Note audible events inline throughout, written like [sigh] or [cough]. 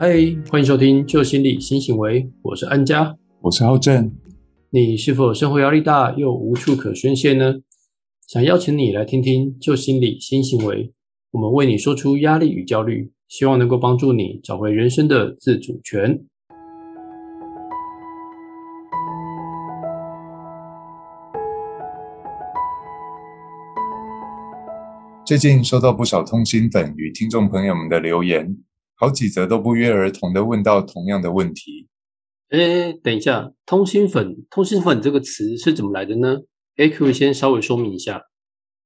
嗨，欢迎收听《旧心理新行为》，我是安佳，我是浩正。你是否生活压力大又无处可宣泄呢？想邀请你来听听《旧心理新行为》，我们为你说出压力与焦虑，希望能够帮助你找回人生的自主权。最近收到不少通心粉与听众朋友们的留言。好几则都不约而同的问到同样的问题。哎，等一下，通心粉，通心粉这个词是怎么来的呢？哎，可以先稍微说明一下。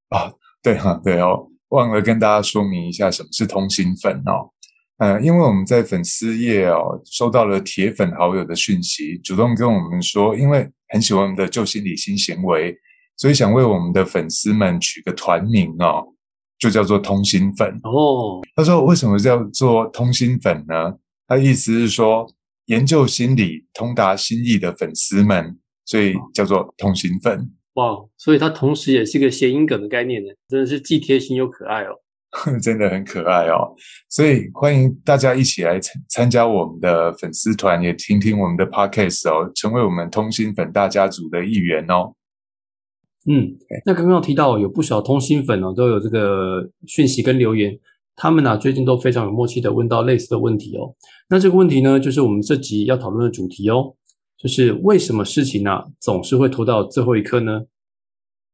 啊，对哈，对哦，忘了跟大家说明一下什么是通心粉哦。呃，因为我们在粉丝页哦收到了铁粉好友的讯息，主动跟我们说，因为很喜欢我们的旧心理新行为，所以想为我们的粉丝们取个团名哦。就叫做通心粉哦。他说：“为什么叫做通心粉呢？他意思是说，研究心理、通达心意的粉丝们，所以叫做通心粉。哇，所以它同时也是个谐音梗的概念呢，真的是既贴心又可爱哦。[laughs] 真的很可爱哦。所以欢迎大家一起来参参加我们的粉丝团，也听听我们的 podcast 哦，成为我们通心粉大家族的一员哦。”嗯，那刚刚提到有不少通心粉哦，都有这个讯息跟留言，他们呢最近都非常有默契的问到类似的问题哦。那这个问题呢，就是我们这集要讨论的主题哦，就是为什么事情呢总是会拖到最后一刻呢？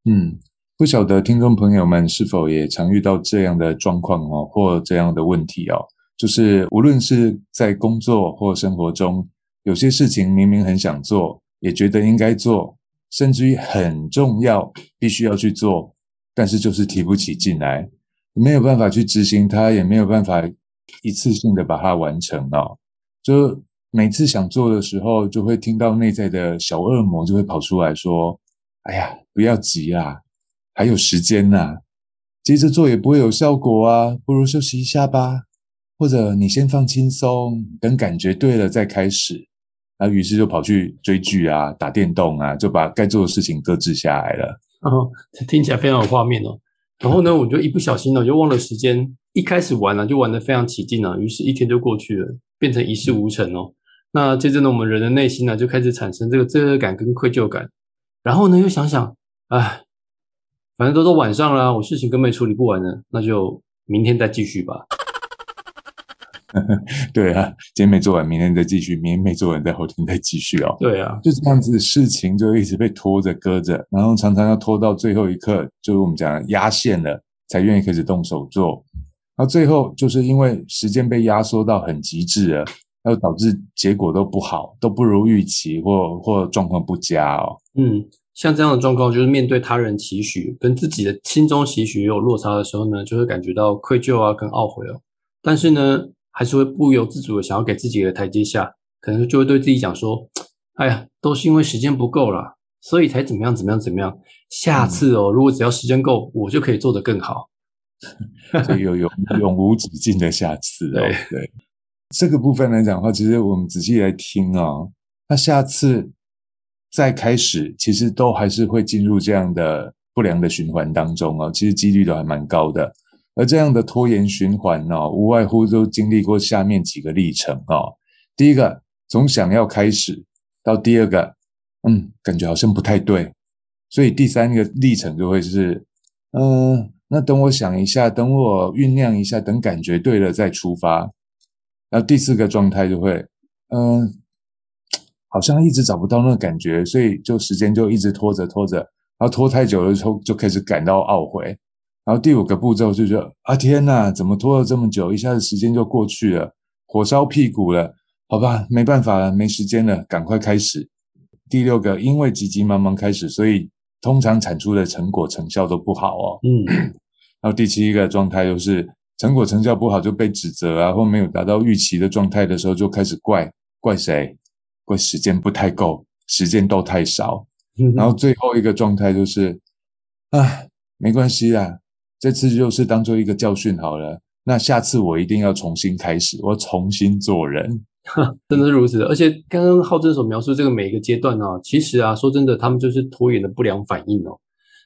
嗯，不晓得听众朋友们是否也常遇到这样的状况哦，或这样的问题哦，就是无论是在工作或生活中，有些事情明明很想做，也觉得应该做。甚至于很重要，必须要去做，但是就是提不起劲来，没有办法去执行它，也没有办法一次性的把它完成哦。就每次想做的时候，就会听到内在的小恶魔就会跑出来说：“哎呀，不要急啊，还有时间呐，急着做也不会有效果啊，不如休息一下吧，或者你先放轻松，等感觉对了再开始。”那于是就跑去追剧啊，打电动啊，就把该做的事情搁置下来了。哦，听起来非常有画面哦。然后呢，我就一不小心呢，就忘了时间。一开始玩了，就玩得非常起劲了，于是一天就过去了，变成一事无成哦。那接着呢，我们人的内心呢，就开始产生这个罪恶感跟愧疚感。然后呢，又想想，哎，反正都到晚上了，我事情根本处理不完呢，那就明天再继续吧。[laughs] 对啊，今天没做完，明天再继续；明天没做完，再后天再继续哦。对啊，就这样子，事情就一直被拖着搁着，然后常常要拖到最后一刻，就是我们讲压线了，才愿意开始动手做。然后最后就是因为时间被压缩到很极致了，然后导致结果都不好，都不如预期，或或状况不佳哦。嗯，像这样的状况，就是面对他人期许跟自己的心中期许有落差的时候呢，就会感觉到愧疚啊，跟懊悔哦。但是呢。还是会不由自主的想要给自己的台阶下，可能就会对自己讲说：“哎呀，都是因为时间不够了，所以才怎么样怎么样怎么样。下次哦，如果只要时间够，我就可以做得更好。[laughs] ”所以有永永无止境的下次 [laughs] 哦。对这个部分来讲的话，其实我们仔细来听哦，那下次再开始，其实都还是会进入这样的不良的循环当中哦。其实几率都还蛮高的。而这样的拖延循环呢，无外乎都经历过下面几个历程哦。第一个，从想要开始到第二个，嗯，感觉好像不太对，所以第三个历程就会是，嗯，那等我想一下，等我酝酿一下，等感觉对了再出发。然后第四个状态就会，嗯，好像一直找不到那个感觉，所以就时间就一直拖着拖着，然后拖太久了之后就开始感到懊悔。然后第五个步骤就是啊天呐，怎么拖了这么久？一下子时间就过去了，火烧屁股了。好吧，没办法了，没时间了，赶快开始。第六个，因为急急忙忙开始，所以通常产出的成果成效都不好哦。嗯。[clears throat] 然后第七个状态就是成果成效不好就被指责啊，或没有达到预期的状态的时候，就开始怪怪谁？怪时间不太够，时间都太少。[laughs] 然后最后一个状态就是啊，没关系啦。这次就是当做一个教训好了，那下次我一定要重新开始，我重新做人，[laughs] 真的是如此。而且刚刚浩正所描述这个每一个阶段呢，其实啊，说真的，他们就是拖延的不良反应哦。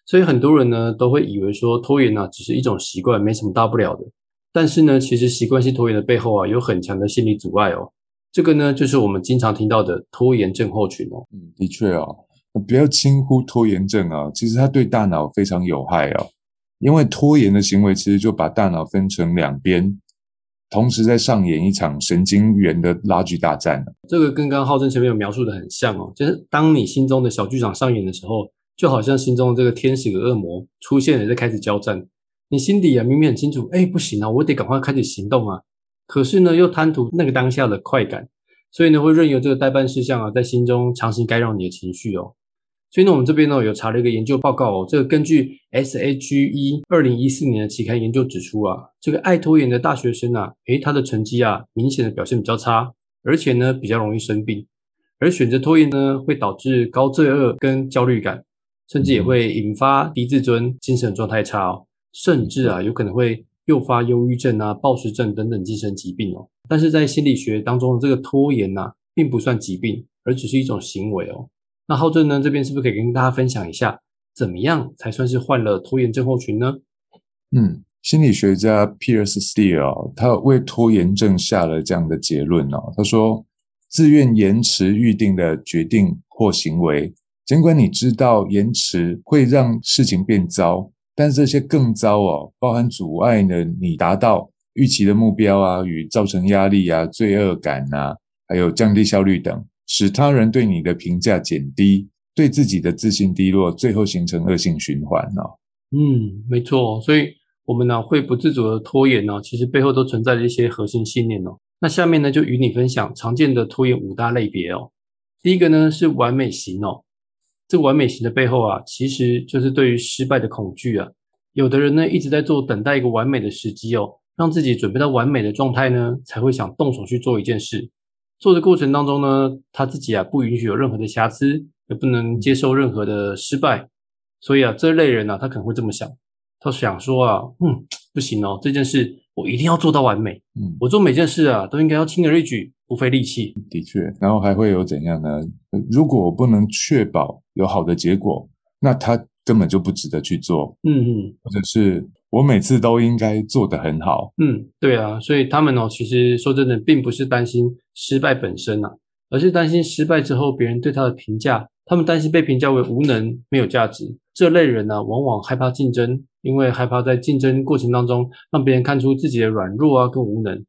所以很多人呢都会以为说拖延呢只是一种习惯，没什么大不了的。但是呢，其实习惯性拖延的背后啊，有很强的心理阻碍哦。这个呢，就是我们经常听到的拖延症候群哦。嗯，的确哦，不要轻忽拖延症啊，其实它对大脑非常有害哦。因为拖延的行为其实就把大脑分成两边，同时在上演一场神经元的拉锯大战这个跟刚刚浩正前面有描述的很像哦，就是当你心中的小剧场上演的时候，就好像心中的这个天使和恶魔出现了，在开始交战。你心底啊，明明很清楚，哎，不行啊，我得赶快开始行动啊。可是呢，又贪图那个当下的快感，所以呢，会任由这个代办事项啊，在心中强行干扰你的情绪哦。所以呢，我们这边呢，有查了一个研究报告哦，这个根据 SAGE 二零一四年的期刊研究指出啊，这个爱拖延的大学生啊，诶，他的成绩啊，明显的表现比较差，而且呢，比较容易生病。而选择拖延呢，会导致高罪恶跟焦虑感，甚至也会引发低自尊、精神状态差哦。甚至啊，有可能会诱发忧郁症啊、暴食症等等精神疾病哦。但是在心理学当中，这个拖延呐，并不算疾病，而只是一种行为哦。那浩正呢，这边是不是可以跟大家分享一下，怎么样才算是患了拖延症候群呢？嗯，心理学家 Pierce Steele 他为拖延症下了这样的结论哦。他说，自愿延迟预定的决定或行为，尽管你知道延迟会让事情变糟。但这些更糟哦，包含阻碍呢你达到预期的目标啊，与造成压力啊、罪恶感啊，还有降低效率等，使他人对你的评价减低，对自己的自信低落，最后形成恶性循环哦。嗯，没错。所以我们呢会不自主的拖延呢，其实背后都存在着一些核心信念哦。那下面呢就与你分享常见的拖延五大类别哦。第一个呢是完美型哦。这完美型的背后啊，其实就是对于失败的恐惧啊。有的人呢一直在做等待一个完美的时机哦，让自己准备到完美的状态呢，才会想动手去做一件事。做的过程当中呢，他自己啊不允许有任何的瑕疵，也不能接受任何的失败。所以啊，这类人呢，他可能会这么想，他想说啊，嗯，不行哦，这件事我一定要做到完美。嗯，我做每件事啊，都应该要轻而易举。不费力气，的确，然后还会有怎样呢？如果我不能确保有好的结果，那他根本就不值得去做。嗯嗯，或者是我每次都应该做得很好。嗯，对啊，所以他们哦，其实说真的，并不是担心失败本身啊，而是担心失败之后别人对他的评价。他们担心被评价为无能、没有价值。这类人呢，往往害怕竞争，因为害怕在竞争过程当中让别人看出自己的软弱啊，跟无能。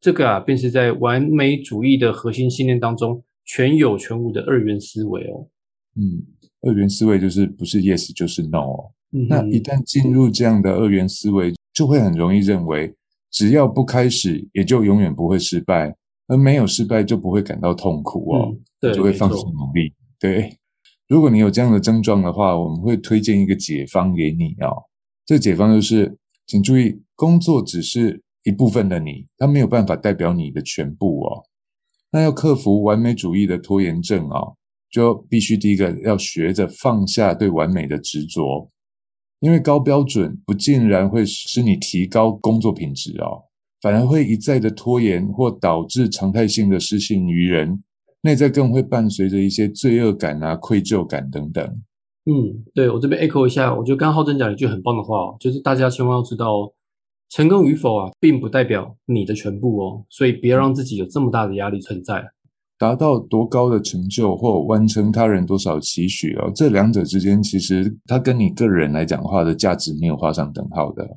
这个啊，便是在完美主义的核心信念当中全有全无的二元思维哦。嗯，二元思维就是不是 yes 就是 no 哦。那一旦进入这样的二元思维，就会很容易认为，只要不开始，也就永远不会失败，而没有失败就不会感到痛苦哦，就会放弃努力。对，如果你有这样的症状的话，我们会推荐一个解方给你哦。这解方就是，请注意，工作只是。一部分的你，它没有办法代表你的全部哦。那要克服完美主义的拖延症哦，就必须第一个要学着放下对完美的执着，因为高标准不竟然会使你提高工作品质哦，反而会一再的拖延或导致常态性的失信于人，内在更会伴随着一些罪恶感啊、愧疚感等等。嗯，对我这边 echo 一下，我觉得刚刚浩正讲了一句很棒的话，就是大家千万要知道哦。成功与否啊，并不代表你的全部哦，所以不要让自己有这么大的压力存在。达到多高的成就或完成他人多少期许哦，这两者之间其实它跟你个人来讲话的价值没有画上等号的。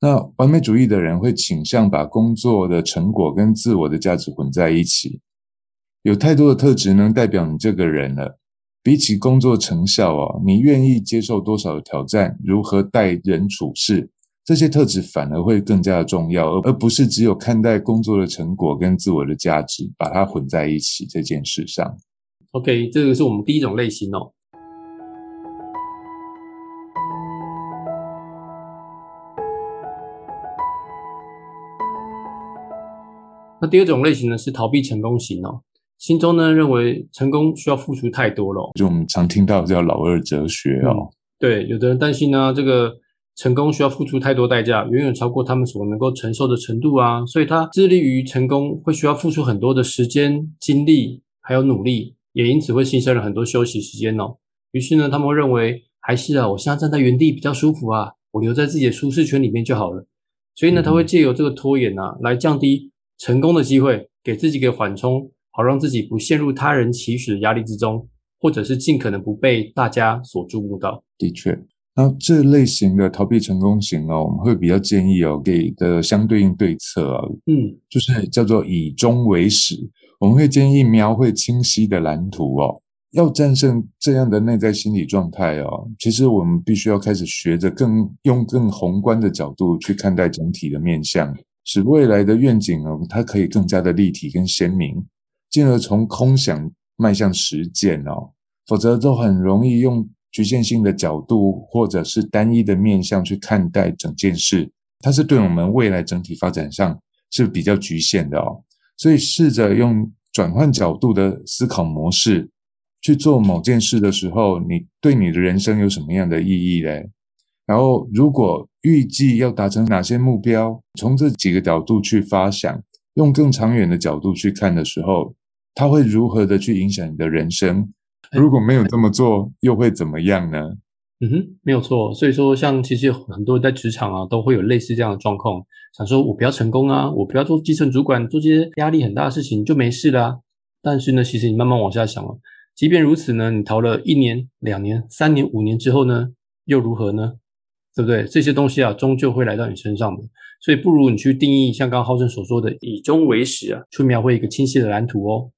那完美主义的人会倾向把工作的成果跟自我的价值混在一起。有太多的特质能代表你这个人了，比起工作成效哦，你愿意接受多少的挑战，如何待人处事。这些特质反而会更加的重要，而而不是只有看待工作的成果跟自我的价值，把它混在一起这件事上。OK，这个是我们第一种类型哦。那第二种类型呢，是逃避成功型哦，心中呢认为成功需要付出太多了，就我们常听到叫老二哲学哦。对，有的人担心呢，这个。成功需要付出太多代价，远远超过他们所能够承受的程度啊！所以他致力于成功，会需要付出很多的时间、精力，还有努力，也因此会牺牲了很多休息时间哦。于是呢，他们会认为，还是啊，我现在站在原地比较舒服啊，我留在自己的舒适圈里面就好了。所以呢，他会借由这个拖延啊，来降低成功的机会，给自己一个缓冲，好让自己不陷入他人期许的压力之中，或者是尽可能不被大家所注目到。的确，那这类型的逃避成功型哦，我们会比较建议哦，给的相对应对策啊，嗯，就是叫做以终为始。我们会建议描绘清晰的蓝图哦。要战胜这样的内在心理状态哦，其实我们必须要开始学着更用更宏观的角度去看待整体的面相，使未来的愿景哦，它可以更加的立体跟鲜明，进而从空想迈向实践哦。否则都很容易用局限性的角度或者是单一的面向去看待整件事，它是对我们未来整体发展上是比较局限的哦。所以试着用转换角度的思考模式。去做某件事的时候，你对你的人生有什么样的意义嘞？然后，如果预计要达成哪些目标，从这几个角度去发想，用更长远的角度去看的时候，它会如何的去影响你的人生？如果没有这么做，又会怎么样呢？嗯哼，没有错。所以说，像其实很多人在职场啊，都会有类似这样的状况，想说我不要成功啊，我不要做基层主管，做这些压力很大的事情就没事啦。但是呢，其实你慢慢往下想了。即便如此呢，你逃了一年、两年、三年、五年之后呢，又如何呢？对不对？这些东西啊，终究会来到你身上的。所以，不如你去定义，像刚刚浩正所说的“以终为始”啊，去描绘一个清晰的蓝图哦。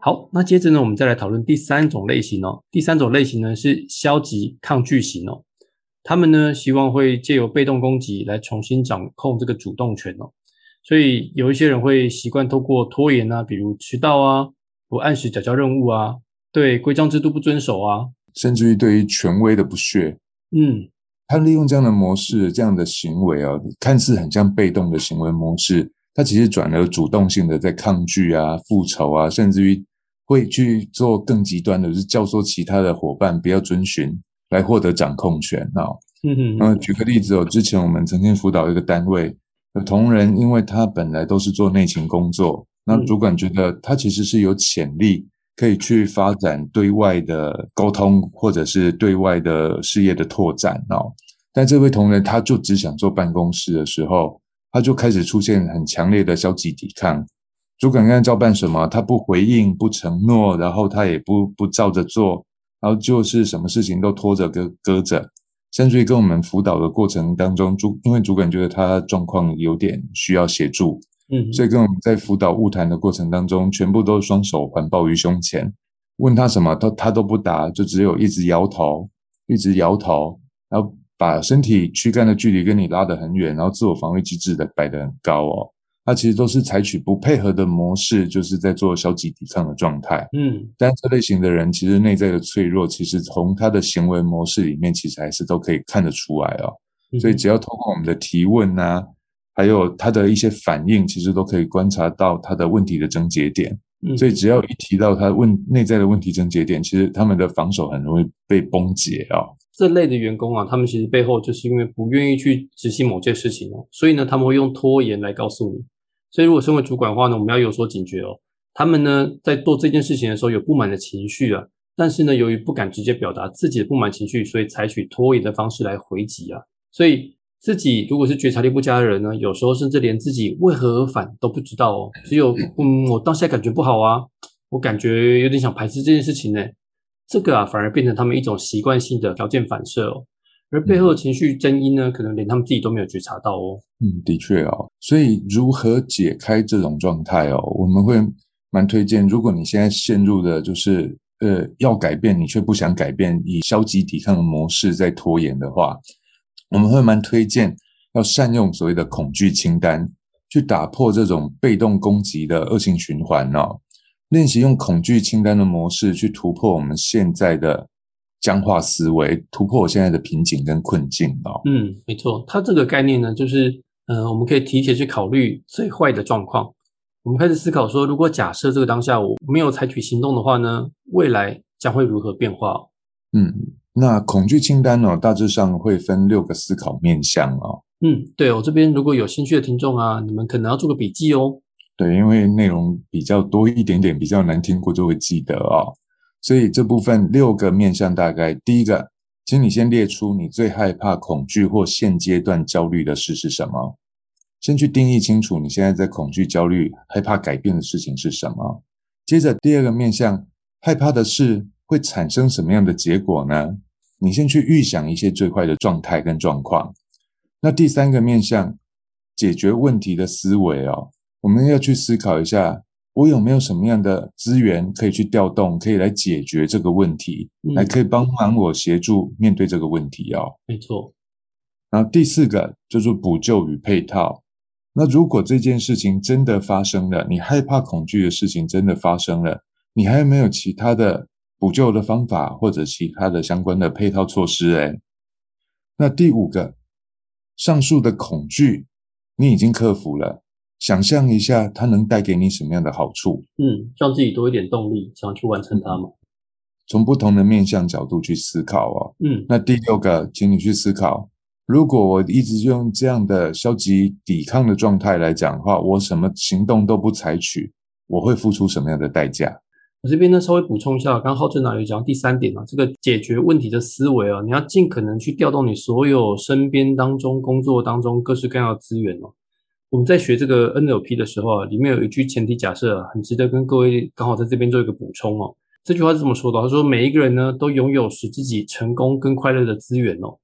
好，那接着呢，我们再来讨论第三种类型哦。第三种类型呢，是消极抗拒型哦。他们呢，希望会借由被动攻击来重新掌控这个主动权哦。所以有一些人会习惯透过拖延啊，比如迟到啊，不按时缴交任务啊，对规章制度不遵守啊，甚至于对于权威的不屑。嗯，他利用这样的模式、这样的行为啊，看似很像被动的行为模式，他其实转而主动性的在抗拒啊、复仇啊，甚至于会去做更极端的，就是教唆其他的伙伴不要遵循。来获得掌控权啊！嗯嗯，那举个例子哦，之前我们曾经辅导一个单位，有同仁，因为他本来都是做内勤工作，那主管觉得他其实是有潜力可以去发展对外的沟通，或者是对外的事业的拓展哦。但这位同仁他就只想做办公室的时候，他就开始出现很强烈的消极抵抗。主管跟他交办什么，他不回应、不承诺，然后他也不不照着做。然后就是什么事情都拖着搁搁着，甚至于跟我们辅导的过程当中，主因为主管觉得他状况有点需要协助，嗯，所以跟我们在辅导物谈的过程当中，全部都双手环抱于胸前，问他什么，他他都不答，就只有一直摇头，一直摇头，然后把身体躯干的距离跟你拉得很远，然后自我防御机制的摆得很高哦。他其实都是采取不配合的模式，就是在做消极抵抗的状态。嗯，但这类型的人其实内在的脆弱，其实从他的行为模式里面，其实还是都可以看得出来哦。所以只要通过我们的提问呐，还有他的一些反应，其实都可以观察到他的问题的症结点。所以只要一提到他问内在的问题症结点，其实他们的防守很容易被崩解哦。这类的员工啊，他们其实背后就是因为不愿意去执行某件事情哦，所以呢，他们会用拖延来告诉你。所以，如果身为主管的话呢，我们要有所警觉哦。他们呢，在做这件事情的时候有不满的情绪啊，但是呢，由于不敢直接表达自己的不满情绪，所以采取拖延的方式来回击啊。所以，自己如果是觉察力不佳的人呢，有时候甚至连自己为何而反都不知道哦。只有，[laughs] 嗯，我当下感觉不好啊，我感觉有点想排斥这件事情呢。这个啊，反而变成他们一种习惯性的条件反射哦。而背后的情绪真因呢，可能连他们自己都没有觉察到哦。嗯，的确哦。所以如何解开这种状态哦？我们会蛮推荐，如果你现在陷入的就是呃要改变，你却不想改变，以消极抵抗的模式在拖延的话，我们会蛮推荐要善用所谓的恐惧清单，去打破这种被动攻击的恶性循环哦。练习用恐惧清单的模式去突破我们现在的。僵化思维，突破我现在的瓶颈跟困境哦。嗯，没错，它这个概念呢，就是，呃，我们可以提前去考虑最坏的状况。我们开始思考说，如果假设这个当下我没有采取行动的话呢，未来将会如何变化？嗯，那恐惧清单呢，大致上会分六个思考面向哦。嗯，对我这边如果有兴趣的听众啊，你们可能要做个笔记哦。对，因为内容比较多一点点，比较难听过就会记得哦。所以这部分六个面向，大概第一个，请你先列出你最害怕、恐惧或现阶段焦虑的事是什么。先去定义清楚你现在在恐惧、焦虑、害怕改变的事情是什么。接着第二个面向，害怕的事会产生什么样的结果呢？你先去预想一些最坏的状态跟状况。那第三个面向，解决问题的思维哦，我们要去思考一下，我有没有什么样的资源可以去调动，可以来解决这个问题，来可以帮忙我协助面对这个问题哦。没错。然后第四个就是补救与配套。那如果这件事情真的发生了，你害怕恐惧的事情真的发生了，你还有没有其他的补救的方法或者其他的相关的配套措施？诶那第五个，上述的恐惧你已经克服了，想象一下它能带给你什么样的好处？嗯，让自己多一点动力，想要去完成它嘛。从不同的面向角度去思考哦。嗯，那第六个，请你去思考。如果我一直用这样的消极抵抗的状态来讲的话，我什么行动都不采取，我会付出什么样的代价？我这边呢稍微补充一下，刚刚浩正长有讲到第三点啊，这个解决问题的思维啊，你要尽可能去调动你所有身边当中工作当中各式各样的资源哦。我们在学这个 NLP 的时候啊，里面有一句前提假设，很值得跟各位刚好在这边做一个补充哦。这句话是这么说的？他说每一个人呢都拥有使自己成功跟快乐的资源哦。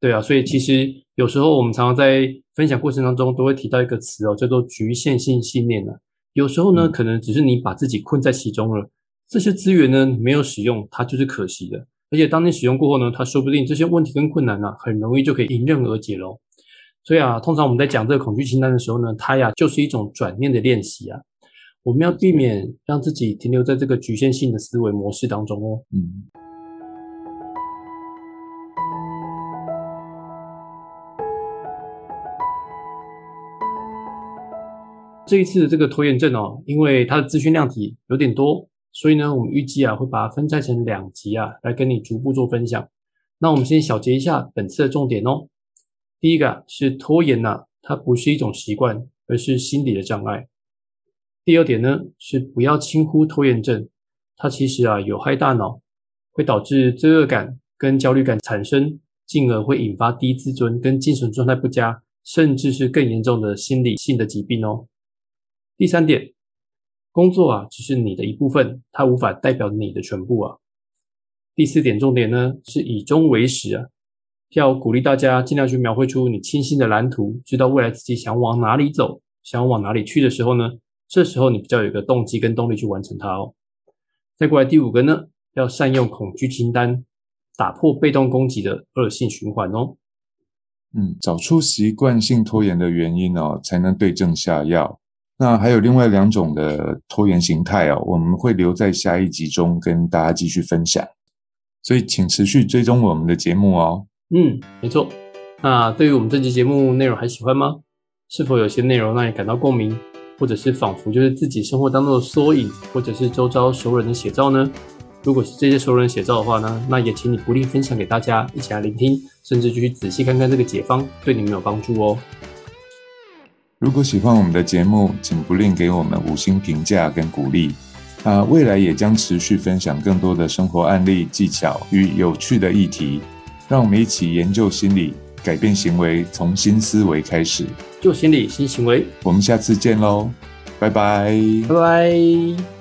对啊，所以其实有时候我们常常在分享过程当中都会提到一个词哦，叫做局限性信念呢。有时候呢，可能只是你把自己困在其中了，这些资源呢没有使用，它就是可惜的。而且当你使用过后呢，它说不定这些问题跟困难呢，很容易就可以迎刃而解喽。所以啊，通常我们在讲这个恐惧清单的时候呢，它呀就是一种转念的练习啊。我们要避免让自己停留在这个局限性的思维模式当中哦。嗯。这一次的这个拖延症哦，因为它的资讯量体有点多，所以呢，我们预计啊会把它分拆成两集啊，来跟你逐步做分享。那我们先小结一下本次的重点哦。第一个是拖延呐，它不是一种习惯，而是心理的障碍。第二点呢是不要轻忽拖延症，它其实啊有害大脑，会导致罪恶感跟焦虑感产生，进而会引发低自尊跟精神状态不佳，甚至是更严重的心理性的疾病哦。第三点，工作啊只是你的一部分，它无法代表你的全部啊。第四点重点呢是以终为始啊，要鼓励大家尽量去描绘出你清晰的蓝图，知道未来自己想往哪里走，想往哪里去的时候呢，这时候你比较有个动机跟动力去完成它哦。再过来第五个呢，要善用恐惧清单，打破被动攻击的恶性循环哦。嗯，找出习惯性拖延的原因哦，才能对症下药。那还有另外两种的拖延形态哦，我们会留在下一集中跟大家继续分享，所以请持续追踪我们的节目哦。嗯，没错。那对于我们这期节目内容还喜欢吗？是否有些内容让你感到共鸣，或者是仿佛就是自己生活当中的缩影，或者是周遭熟人的写照呢？如果是这些熟人写照的话呢，那也请你不吝分享给大家一起来聆听，甚至继续仔细看看这个解方对你们有帮助哦。如果喜欢我们的节目，请不吝给我们五星评价跟鼓励。啊，未来也将持续分享更多的生活案例、技巧与有趣的议题，让我们一起研究心理，改变行为，从新思维开始。旧心理新行为，我们下次见喽，拜拜，拜拜。